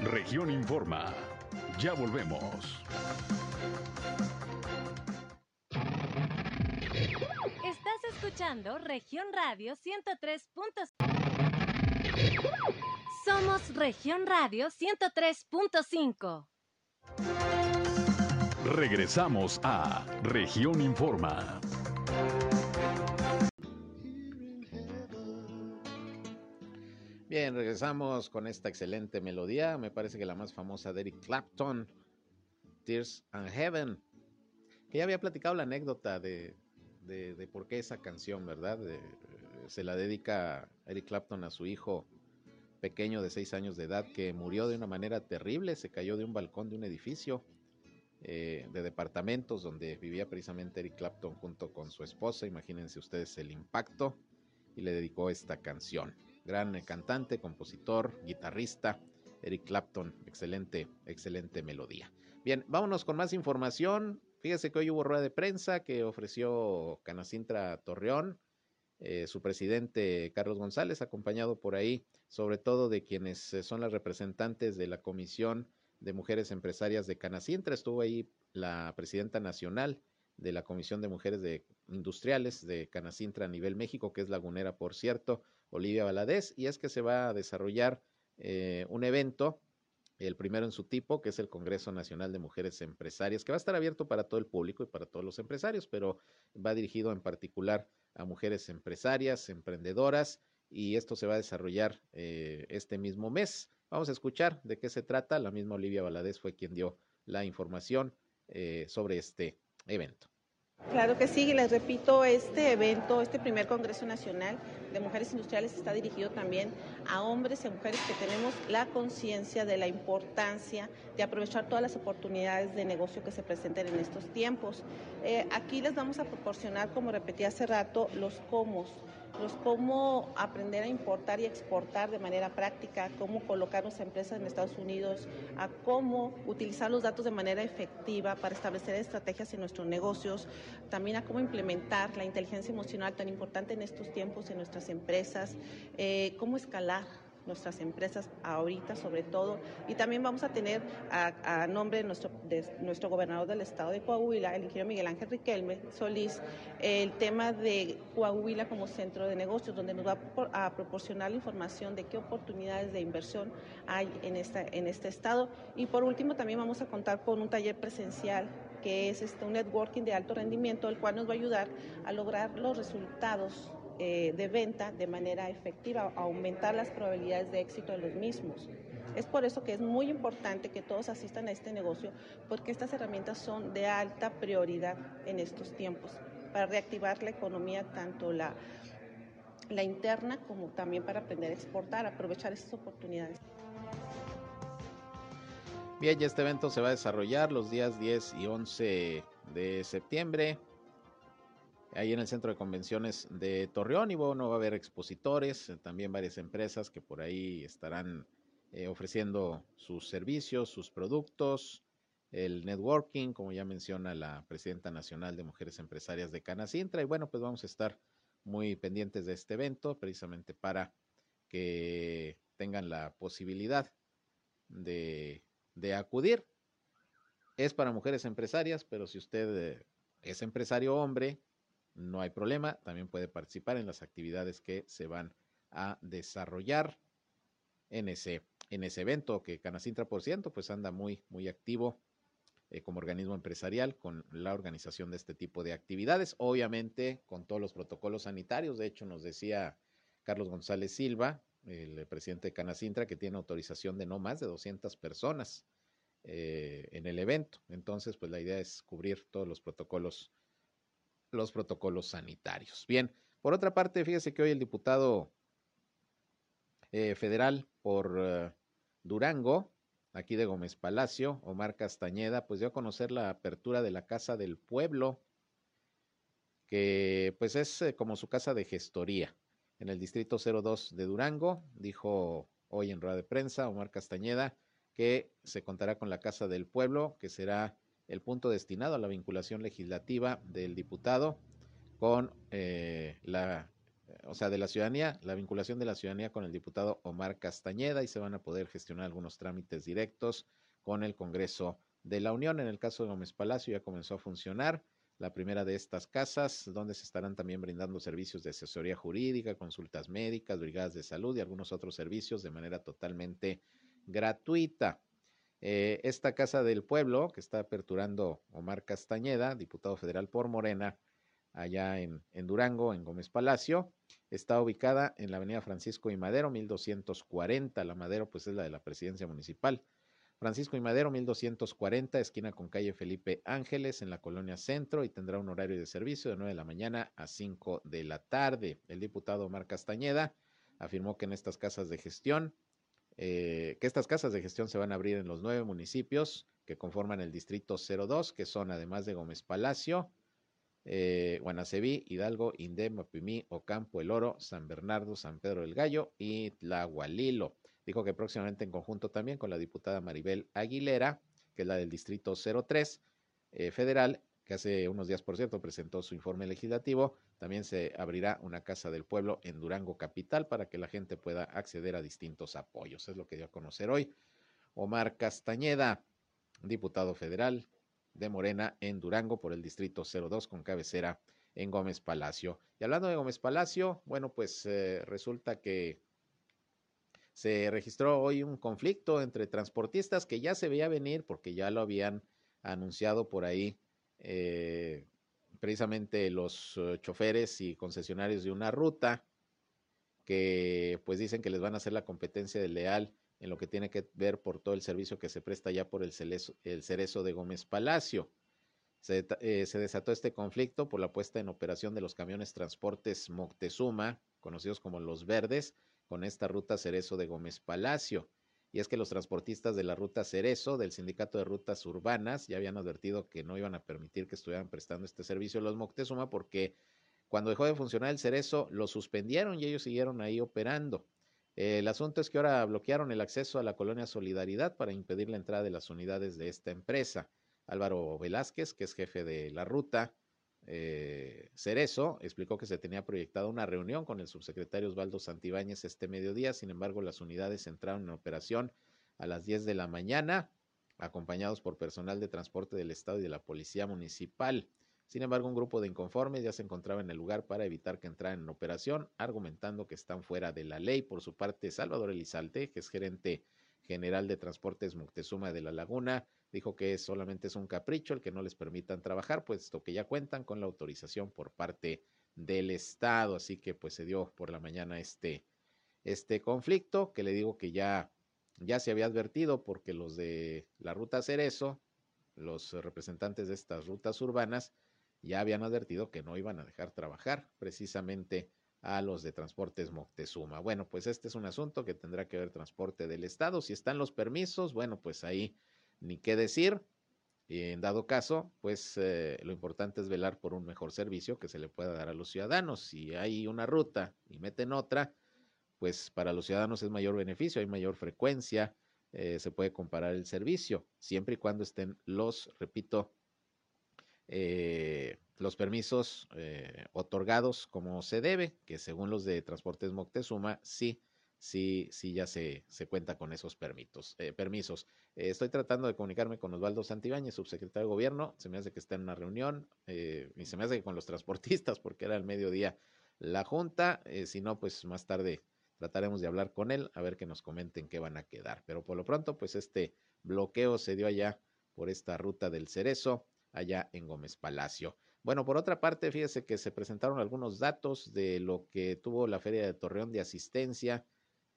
Región Informa. Ya volvemos. Escuchando Región Radio 103. Somos Región Radio 103.5. Regresamos a Región Informa. Bien, regresamos con esta excelente melodía. Me parece que la más famosa de Eric Clapton, Tears and Heaven. Que ya había platicado la anécdota de, de, por qué esa canción, ¿verdad? se la dedica Eric Clapton a su hijo pequeño de seis años de edad que murió de una manera terrible, se cayó de un balcón de un edificio eh, de departamentos donde vivía precisamente Eric Clapton junto con su esposa, imagínense ustedes el impacto, y le dedicó esta canción. Gran cantante, compositor, guitarrista, Eric Clapton, excelente, excelente melodía. Bien, vámonos con más información. Fíjese que hoy hubo rueda de prensa que ofreció Canacintra Torreón, eh, su presidente Carlos González, acompañado por ahí, sobre todo de quienes eh, son las representantes de la Comisión de Mujeres Empresarias de Canacintra. Estuvo ahí la presidenta nacional de la Comisión de Mujeres de Industriales de Canacintra a nivel México, que es lagunera, por cierto, Olivia Valadez, y es que se va a desarrollar eh, un evento, el primero en su tipo, que es el Congreso Nacional de Mujeres Empresarias, que va a estar abierto para todo el público y para todos los empresarios, pero va dirigido en particular a mujeres empresarias, emprendedoras, y esto se va a desarrollar eh, este mismo mes. Vamos a escuchar de qué se trata. La misma Olivia Valadez fue quien dio la información eh, sobre este evento. Claro que sí, les repito, este evento, este primer Congreso Nacional de Mujeres Industriales está dirigido también a hombres y mujeres que tenemos la conciencia de la importancia de aprovechar todas las oportunidades de negocio que se presenten en estos tiempos. Eh, aquí les vamos a proporcionar, como repetí hace rato, los cómo los cómo aprender a importar y exportar de manera práctica, cómo colocar nuestra empresa en Estados Unidos, a cómo utilizar los datos de manera efectiva para establecer estrategias en nuestros negocios, también a cómo implementar la inteligencia emocional tan importante en estos tiempos en nuestras empresas, eh, cómo escalar nuestras empresas ahorita sobre todo. Y también vamos a tener a, nombre de nuestro, de nuestro gobernador del estado de Coahuila, el ingeniero Miguel Ángel Riquelme Solís, el tema de Coahuila como centro de negocios, donde nos va a, proporcionar la información de qué oportunidades de inversión hay en, esta, en este estado. Y por último también vamos a contar con un taller presencial que es este, un networking de alto rendimiento, el cual nos va a ayudar a lograr los resultados eh, de venta de manera efectiva, aumentar las probabilidades de éxito de los mismos. Es por eso que es muy importante que todos asistan a este negocio, porque estas herramientas son de alta prioridad en estos tiempos para reactivar la economía, tanto la, la interna como también para aprender a exportar, aprovechar esas oportunidades. Bien, ya este evento se va a desarrollar los días 10 y 11 de septiembre ahí en el centro de convenciones de Torreón y bueno, va a haber expositores, eh, también varias empresas que por ahí estarán eh, ofreciendo sus servicios, sus productos, el networking, como ya menciona la presidenta nacional de Mujeres Empresarias de Canacintra y bueno, pues vamos a estar muy pendientes de este evento precisamente para que tengan la posibilidad de, acudir. Es para mujeres empresarias, pero si usted eh, es empresario hombre, no hay problema, también puede participar en las actividades que se van a desarrollar en ese, en ese evento, que Canacintra, por ciento, pues anda muy, muy activo eh, como organismo empresarial con la organización de este tipo de actividades, obviamente con todos los protocolos sanitarios, de hecho nos decía Carlos González Silva, el presidente de Canacintra, que tiene autorización de no más de 200 personas eh, en el evento, entonces pues la idea es cubrir todos los protocolos los protocolos sanitarios. Bien, por otra parte, fíjese que hoy el diputado eh, federal por eh, Durango, aquí de Gómez Palacio, Omar Castañeda, pues dio a conocer la apertura de la Casa del Pueblo, que pues es eh, como su casa de gestoría en el distrito 02 de Durango, dijo hoy en rueda de prensa Omar Castañeda que se contará con la Casa del Pueblo, que será el punto destinado a la vinculación legislativa del diputado con eh, la, o sea, de la ciudadanía, la vinculación de la ciudadanía con el diputado Omar Castañeda y se van a poder gestionar algunos trámites directos con el Congreso de la Unión. En el caso de Gómez Palacio ya comenzó a funcionar la primera de estas casas, donde se estarán también brindando servicios de asesoría jurídica, consultas médicas, brigadas de salud y algunos otros servicios de manera totalmente gratuita. Eh, esta Casa del Pueblo, que está aperturando Omar Castañeda, diputado federal por Morena, allá en, Durango, en Gómez Palacio, está ubicada en la avenida Francisco y Madero, 1240. La Madero, pues es la de la presidencia municipal. Francisco y Madero, 1240, esquina con calle Felipe Ángeles, en la colonia Centro, y tendrá un horario de servicio de 9 de la mañana a 5 de la tarde. El diputado Omar Castañeda afirmó que en estas casas de gestión eh, que estas casas de gestión se van a abrir en los nueve municipios que conforman el distrito 02, que son además de Gómez Palacio, eh, Guanaceví, Hidalgo, Indem, Mapimí, Ocampo, El Oro, San Bernardo, San Pedro del Gallo y Tlahualilo. Dijo que próximamente en conjunto también con la diputada Maribel Aguilera, que es la del distrito 03 eh, federal, que hace unos días, por cierto, presentó su informe legislativo. También se abrirá una casa del pueblo en Durango Capital para que la gente pueda acceder a distintos apoyos. Es lo que dio a conocer hoy Omar Castañeda, diputado federal de Morena en Durango por el Distrito 02 con cabecera en Gómez Palacio. Y hablando de Gómez Palacio, bueno, pues eh, resulta que se registró hoy un conflicto entre transportistas que ya se veía venir porque ya lo habían anunciado por ahí eh, precisamente los eh, choferes y concesionarios de una ruta que pues dicen que les van a hacer la competencia de leal en lo que tiene que ver por todo el servicio que se presta ya por el cerezo, el cerezo de Gómez Palacio. Se, eh, se, desató este conflicto por la puesta en operación de los camiones transportes Moctezuma, conocidos como los verdes, con esta ruta Cerezo de Gómez Palacio. Y es que los transportistas de la ruta Cerezo del Sindicato de Rutas Urbanas ya habían advertido que no iban a permitir que estuvieran prestando este servicio a los Moctezuma porque cuando dejó de funcionar el Cerezo lo suspendieron y ellos siguieron ahí operando. El asunto es que ahora bloquearon el acceso a la colonia Solidaridad para impedir la entrada de las unidades de esta empresa. Álvaro Velázquez, que es jefe de la ruta, eh, Cerezo explicó que se tenía proyectada una reunión con el subsecretario Osvaldo Santibáñez este mediodía, sin embargo las unidades entraron en operación a las 10 de la mañana, acompañados por personal de transporte del Estado y de la Policía Municipal. Sin embargo, un grupo de inconformes ya se encontraba en el lugar para evitar que entraran en operación, argumentando que están fuera de la ley. Por su parte, Salvador Elizalte, que es gerente general de Transportes Moctezuma de la Laguna, dijo que solamente es un capricho el que no les permitan trabajar, puesto que ya cuentan con la autorización por parte del Estado. Así que pues se dio por la mañana este, este conflicto, que le digo que ya, ya se había advertido porque los de la ruta Cerezo, los representantes de estas rutas urbanas, ya habían advertido que no iban a dejar trabajar precisamente a los de transportes Moctezuma. Bueno, pues este es un asunto que tendrá que ver transporte del Estado. Si están los permisos, bueno, pues ahí ni qué decir. Y en dado caso, pues eh, lo importante es velar por un mejor servicio que se le pueda dar a los ciudadanos. Si hay una ruta y meten otra, pues para los ciudadanos es mayor beneficio, hay mayor frecuencia, eh, se puede comparar el servicio, siempre y cuando estén los, repito, eh, los permisos otorgados como se debe, que según los de Transportes Moctezuma, sí sí, sí ya se, se cuenta con esos permisos. Eh, permisos. Eh, estoy tratando de comunicarme con Osvaldo Santibáñez, subsecretario de Gobierno. Se me hace que está en una reunión eh, y se me hace que con los transportistas porque era el mediodía la junta. si no, pues más tarde trataremos de hablar con él a ver que nos comenten qué van a quedar. Pero por lo pronto, pues este bloqueo se dio allá por esta ruta del Cerezo, allá en Gómez Palacio. Bueno, por otra parte, fíjese que se presentaron algunos datos de lo que tuvo la Feria de Torreón de asistencia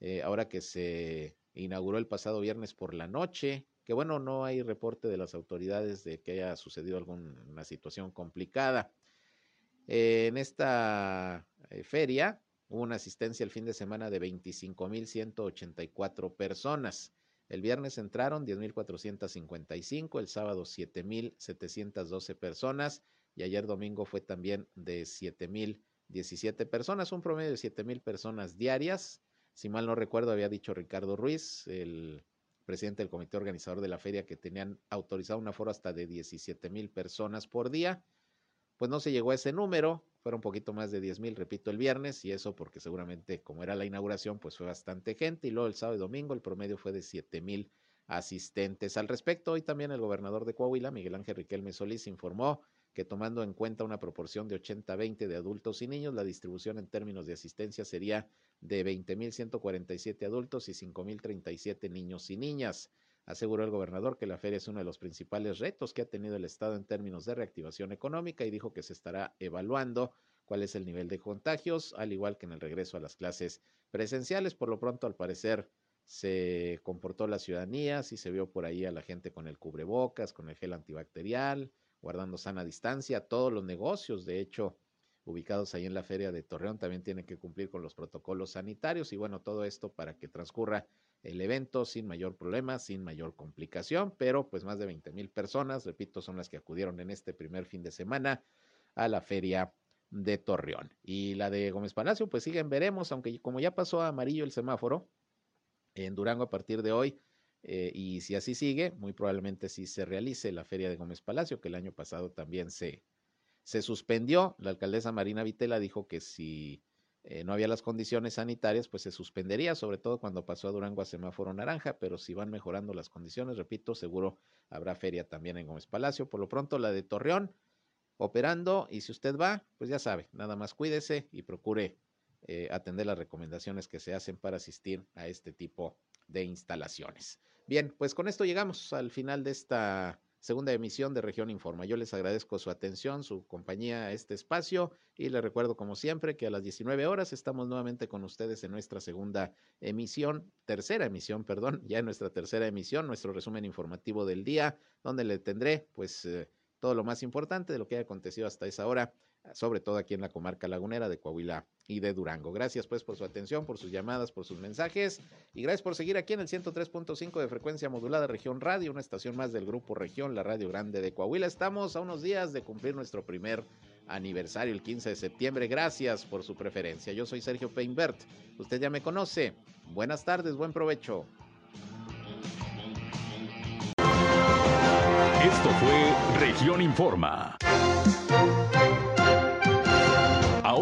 eh, ahora que se inauguró el pasado viernes por la noche, que bueno, no hay reporte de las autoridades de que haya sucedido alguna situación complicada. Eh, en esta eh, feria hubo una asistencia el fin de semana de 25.184 personas. El viernes entraron 10.455, el sábado 7.712 personas y ayer domingo fue también de 7.017 personas, un promedio de 7.000 personas diarias. Si mal no recuerdo, había dicho Ricardo Ruiz, el presidente del comité organizador de la feria, que tenían autorizado un aforo hasta de 17 mil personas por día. Pues no se llegó a ese número, fueron un poquito más de 10 mil, repito, el viernes, y eso porque seguramente, como era la inauguración, pues fue bastante gente, y luego el sábado y domingo el promedio fue de 7 mil asistentes. Al respecto, hoy también el gobernador de Coahuila, Miguel Ángel Riquelme Solís, informó que tomando en cuenta una proporción de 80-20 de adultos y niños, la distribución en términos de asistencia sería de 20.147 adultos y 5.037 niños y niñas. Aseguró el gobernador que la feria es uno de los principales retos que ha tenido el Estado en términos de reactivación económica y dijo que se estará evaluando cuál es el nivel de contagios, al igual que en el regreso a las clases presenciales. Por lo pronto, al parecer, se comportó la ciudadanía, sí se vio por ahí a la gente con el cubrebocas, con el gel antibacterial, guardando sana distancia. Todos los negocios, de hecho, ubicados ahí en la feria de Torreón, también tienen que cumplir con los protocolos sanitarios y bueno, todo esto para que transcurra el evento sin mayor problema, sin mayor complicación, pero pues más de 20 mil personas, repito, son las que acudieron en este primer fin de semana a la feria de Torreón. Y la de Gómez Palacio, pues siguen, veremos, aunque como ya pasó a amarillo el semáforo en Durango a partir de hoy, eh, y si así sigue, muy probablemente sí se realice la feria de Gómez Palacio, que el año pasado también se, se suspendió. La alcaldesa Marina Vitela dijo que si eh, no había las condiciones sanitarias, pues se suspendería, sobre todo cuando pasó a Durango a semáforo naranja, pero si van mejorando las condiciones, repito, seguro habrá feria también en Gómez Palacio. Por lo pronto, la de Torreón operando y si usted va, pues ya sabe, nada más cuídese y procure eh, atender las recomendaciones que se hacen para asistir a este tipo de instalaciones. Bien, pues con esto llegamos al final de esta segunda emisión de Región Informa. Yo les agradezco su atención, su compañía a este espacio y les recuerdo como siempre que a las 19 horas estamos nuevamente con ustedes en nuestra segunda emisión, tercera emisión, perdón, ya en nuestra tercera emisión, nuestro resumen informativo del día, donde le tendré pues eh, todo lo más importante de lo que ha acontecido hasta esa hora sobre todo aquí en la comarca lagunera de Coahuila y de Durango. Gracias pues por su atención, por sus llamadas, por sus mensajes y gracias por seguir aquí en el 103.5 de frecuencia modulada Región Radio, una estación más del grupo Región, la Radio Grande de Coahuila. Estamos a unos días de cumplir nuestro primer aniversario el 15 de septiembre. Gracias por su preferencia. Yo soy Sergio Peinbert. Usted ya me conoce. Buenas tardes, buen provecho. Esto fue Región Informa